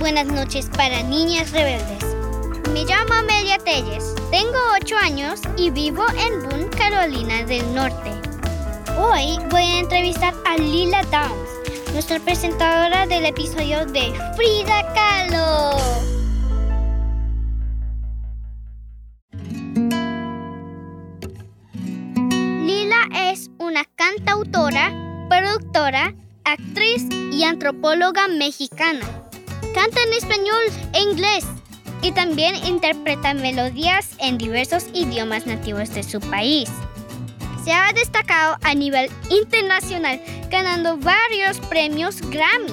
buenas noches para niñas rebeldes. Me llamo Amelia Telles, tengo 8 años y vivo en Boone, Carolina del Norte. Hoy voy a entrevistar a Lila Downs, nuestra presentadora del episodio de Frida Kahlo. Lila es una cantautora, productora, actriz y antropóloga mexicana. Canta en español e inglés y también interpreta melodías en diversos idiomas nativos de su país. Se ha destacado a nivel internacional ganando varios premios Grammy.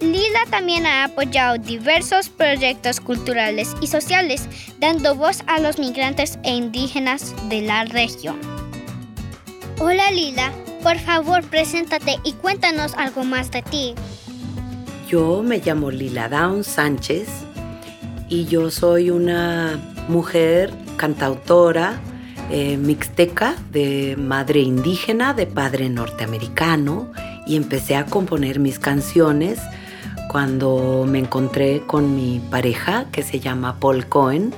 Lila también ha apoyado diversos proyectos culturales y sociales, dando voz a los migrantes e indígenas de la región. Hola Lila, por favor preséntate y cuéntanos algo más de ti. Yo me llamo Lila Down Sánchez y yo soy una mujer cantautora eh, mixteca de madre indígena, de padre norteamericano y empecé a componer mis canciones cuando me encontré con mi pareja que se llama Paul Cohen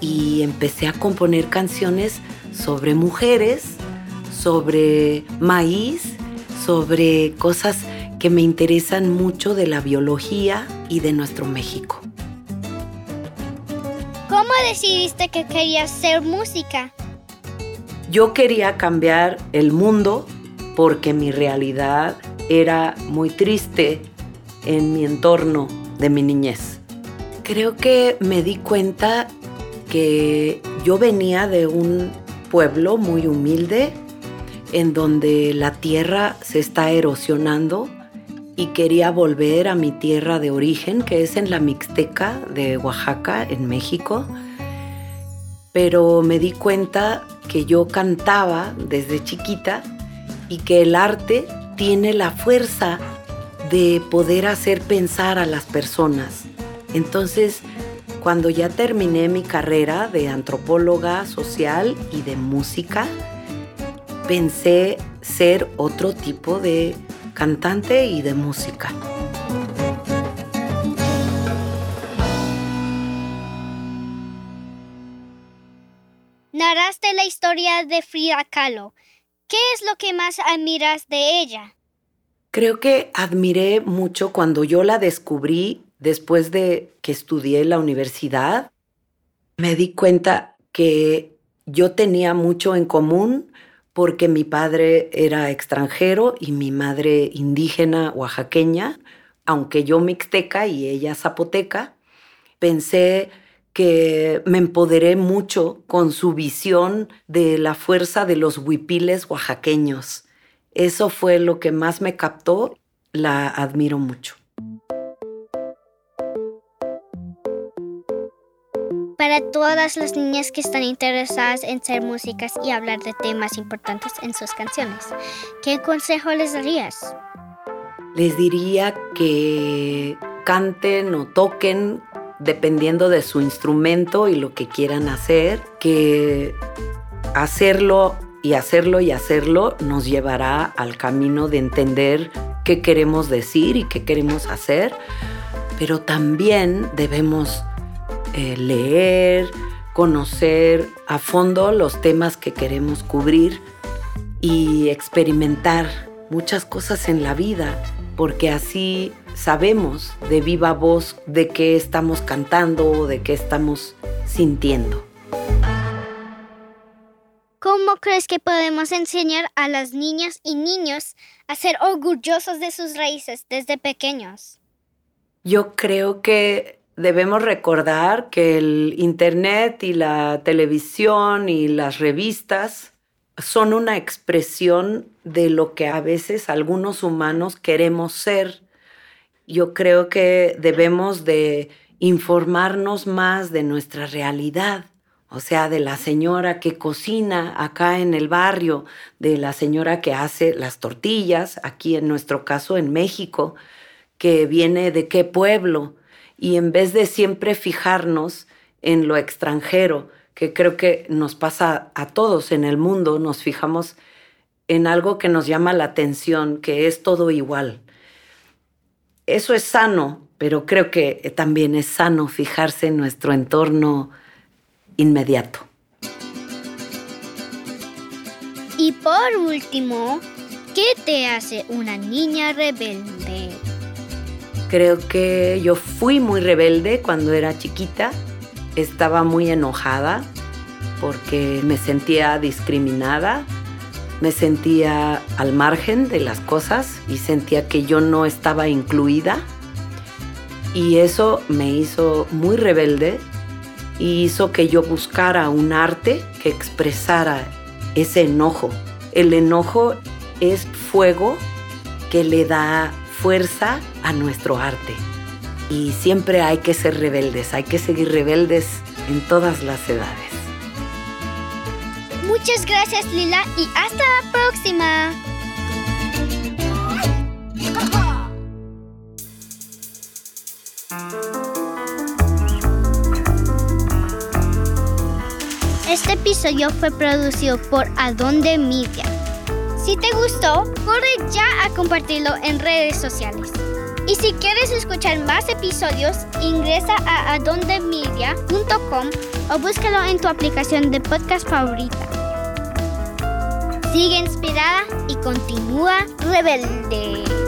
y empecé a componer canciones sobre mujeres, sobre maíz, sobre cosas que me interesan mucho de la biología y de nuestro México. ¿Cómo decidiste que querías hacer música? Yo quería cambiar el mundo porque mi realidad era muy triste en mi entorno de mi niñez. Creo que me di cuenta que yo venía de un pueblo muy humilde en donde la tierra se está erosionando y quería volver a mi tierra de origen, que es en la Mixteca de Oaxaca, en México. Pero me di cuenta que yo cantaba desde chiquita y que el arte tiene la fuerza de poder hacer pensar a las personas. Entonces, cuando ya terminé mi carrera de antropóloga social y de música, pensé ser otro tipo de cantante y de música. Narraste la historia de Frida Kahlo. ¿Qué es lo que más admiras de ella? Creo que admiré mucho cuando yo la descubrí después de que estudié en la universidad. Me di cuenta que yo tenía mucho en común porque mi padre era extranjero y mi madre indígena oaxaqueña, aunque yo mixteca y ella zapoteca, pensé que me empoderé mucho con su visión de la fuerza de los huipiles oaxaqueños. Eso fue lo que más me captó, la admiro mucho. Para todas las niñas que están interesadas en ser músicas y hablar de temas importantes en sus canciones, ¿qué consejo les darías? Les diría que canten o toquen dependiendo de su instrumento y lo que quieran hacer, que hacerlo y hacerlo y hacerlo nos llevará al camino de entender qué queremos decir y qué queremos hacer, pero también debemos eh, leer, conocer a fondo los temas que queremos cubrir y experimentar muchas cosas en la vida, porque así sabemos de viva voz de qué estamos cantando o de qué estamos sintiendo. ¿Cómo crees que podemos enseñar a las niñas y niños a ser orgullosos de sus raíces desde pequeños? Yo creo que debemos recordar que el Internet y la televisión y las revistas son una expresión de lo que a veces algunos humanos queremos ser. Yo creo que debemos de informarnos más de nuestra realidad, o sea, de la señora que cocina acá en el barrio, de la señora que hace las tortillas, aquí en nuestro caso en México, que viene de qué pueblo, y en vez de siempre fijarnos en lo extranjero, que creo que nos pasa a todos en el mundo, nos fijamos en algo que nos llama la atención, que es todo igual. Eso es sano, pero creo que también es sano fijarse en nuestro entorno inmediato. Y por último, ¿qué te hace una niña rebelde? Creo que yo fui muy rebelde cuando era chiquita. Estaba muy enojada porque me sentía discriminada, me sentía al margen de las cosas y sentía que yo no estaba incluida. Y eso me hizo muy rebelde y hizo que yo buscara un arte que expresara ese enojo. El enojo es fuego que le da fuerza a nuestro arte. Y siempre hay que ser rebeldes, hay que seguir rebeldes en todas las edades. Muchas gracias Lila y hasta la próxima. Este episodio fue producido por Adonde Media. Si te gustó, corre ya a compartirlo en redes sociales. Y si quieres escuchar más episodios, ingresa a adondemedia.com o búscalo en tu aplicación de podcast favorita. Sigue inspirada y continúa rebelde.